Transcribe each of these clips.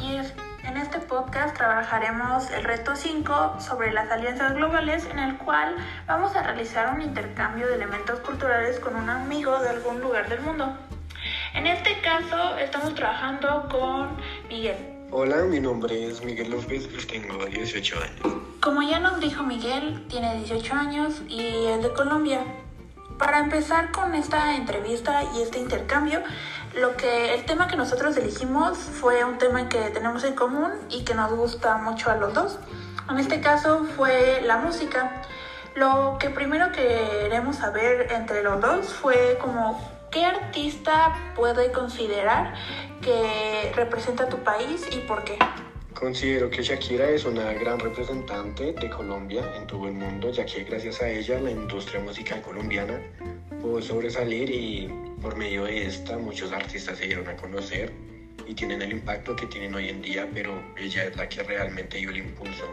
y en este podcast trabajaremos el reto 5 sobre las alianzas globales en el cual vamos a realizar un intercambio de elementos culturales con un amigo de algún lugar del mundo. En este caso estamos trabajando con Miguel. Hola, mi nombre es Miguel López y tengo 18 años. Como ya nos dijo Miguel, tiene 18 años y es de Colombia. Para empezar con esta entrevista y este intercambio, lo que el tema que nosotros elegimos fue un tema que tenemos en común y que nos gusta mucho a los dos. En este caso fue la música. Lo que primero queremos saber entre los dos fue como qué artista puede considerar que representa tu país y por qué. Considero que Shakira es una gran representante de Colombia en todo el mundo, ya que gracias a ella la industria musical colombiana pudo sobresalir y por medio de esta muchos artistas se dieron a conocer y tienen el impacto que tienen hoy en día, pero ella es la que realmente dio el impulso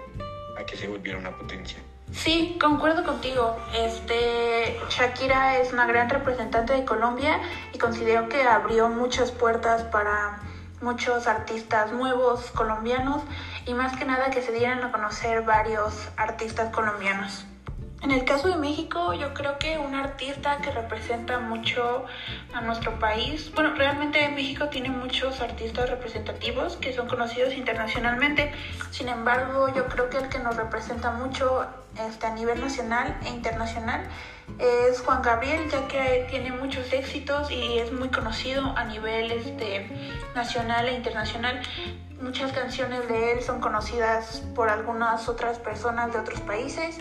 a que se volviera una potencia. Sí, concuerdo contigo. Este, Shakira es una gran representante de Colombia y considero que abrió muchas puertas para muchos artistas nuevos colombianos y más que nada que se dieran a conocer varios artistas colombianos. En el caso de México, yo creo que un artista que representa mucho a nuestro país, bueno, realmente México tiene muchos artistas representativos que son conocidos internacionalmente, sin embargo, yo creo que el que nos representa mucho este, a nivel nacional e internacional es Juan Gabriel, ya que tiene muchos éxitos y es muy conocido a nivel este, nacional e internacional. Muchas canciones de él son conocidas por algunas otras personas de otros países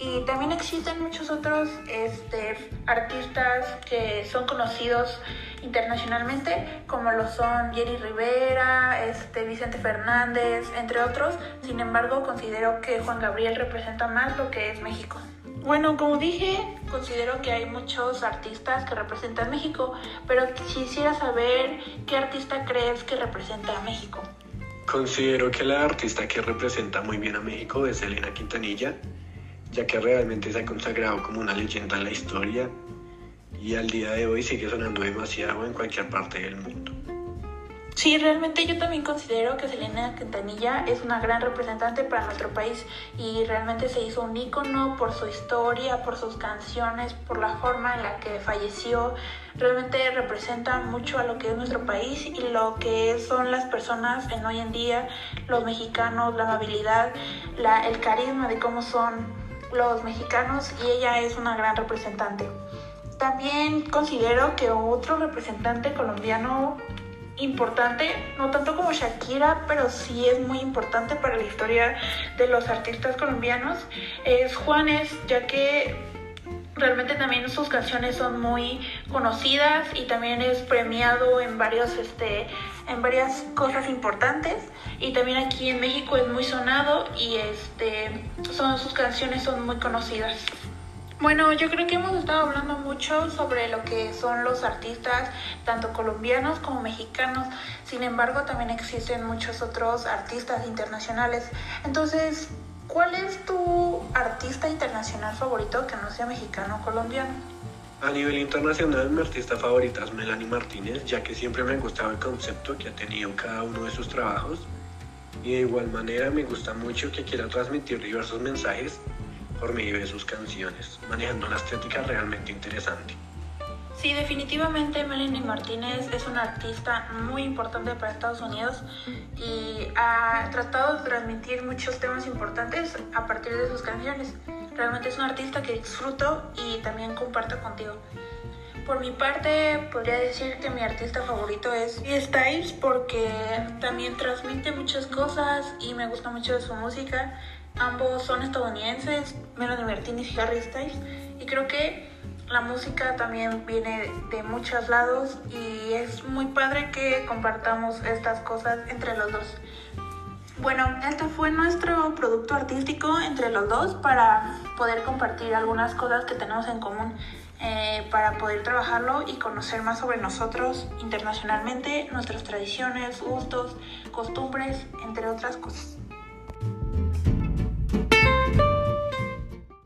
y también existen muchos otros este, artistas que son conocidos internacionalmente, como lo son Jerry Rivera, este, Vicente Fernández, entre otros. Sin embargo, considero que Juan Gabriel representa más lo que es México. Bueno, como dije, considero que hay muchos artistas que representan México, pero quisiera saber qué artista crees que representa a México. Considero que la artista que representa muy bien a México es Elena Quintanilla ya que realmente se ha consagrado como una leyenda en la historia y al día de hoy sigue sonando demasiado en cualquier parte del mundo. Sí, realmente yo también considero que Selena Quintanilla es una gran representante para nuestro país y realmente se hizo un ícono por su historia, por sus canciones, por la forma en la que falleció. Realmente representa mucho a lo que es nuestro país y lo que son las personas en hoy en día, los mexicanos, la amabilidad, la, el carisma de cómo son los mexicanos y ella es una gran representante. También considero que otro representante colombiano importante, no tanto como Shakira, pero sí es muy importante para la historia de los artistas colombianos, es Juanes, ya que realmente también sus canciones son muy conocidas y también es premiado en varios este en varias cosas importantes y también aquí en México es muy sonado y este son sus canciones son muy conocidas. Bueno, yo creo que hemos estado hablando mucho sobre lo que son los artistas, tanto colombianos como mexicanos. Sin embargo, también existen muchos otros artistas internacionales. Entonces, ¿cuál es tu artista internacional favorito que no sea mexicano o colombiano? A nivel internacional, mi artista favorita es Melanie Martínez, ya que siempre me ha gustado el concepto que ha tenido cada uno de sus trabajos. Y de igual manera me gusta mucho que quiera transmitir diversos mensajes por medio de sus canciones, manejando una estética realmente interesante. Sí, definitivamente Melanie Martínez es una artista muy importante para Estados Unidos y ha tratado de transmitir muchos temas importantes a partir de sus canciones. Realmente es una artista que disfruto y también comparto contigo. Por mi parte, podría decir que mi artista favorito es Styles porque también transmite muchas cosas y me gusta mucho su música. Ambos son estadounidenses, Melanie Martínez y Harry Styles, y creo que la música también viene de muchos lados y es muy padre que compartamos estas cosas entre los dos. Bueno, este fue nuestro producto artístico entre los dos para poder compartir algunas cosas que tenemos en común, eh, para poder trabajarlo y conocer más sobre nosotros internacionalmente, nuestras tradiciones, gustos, costumbres, entre otras cosas.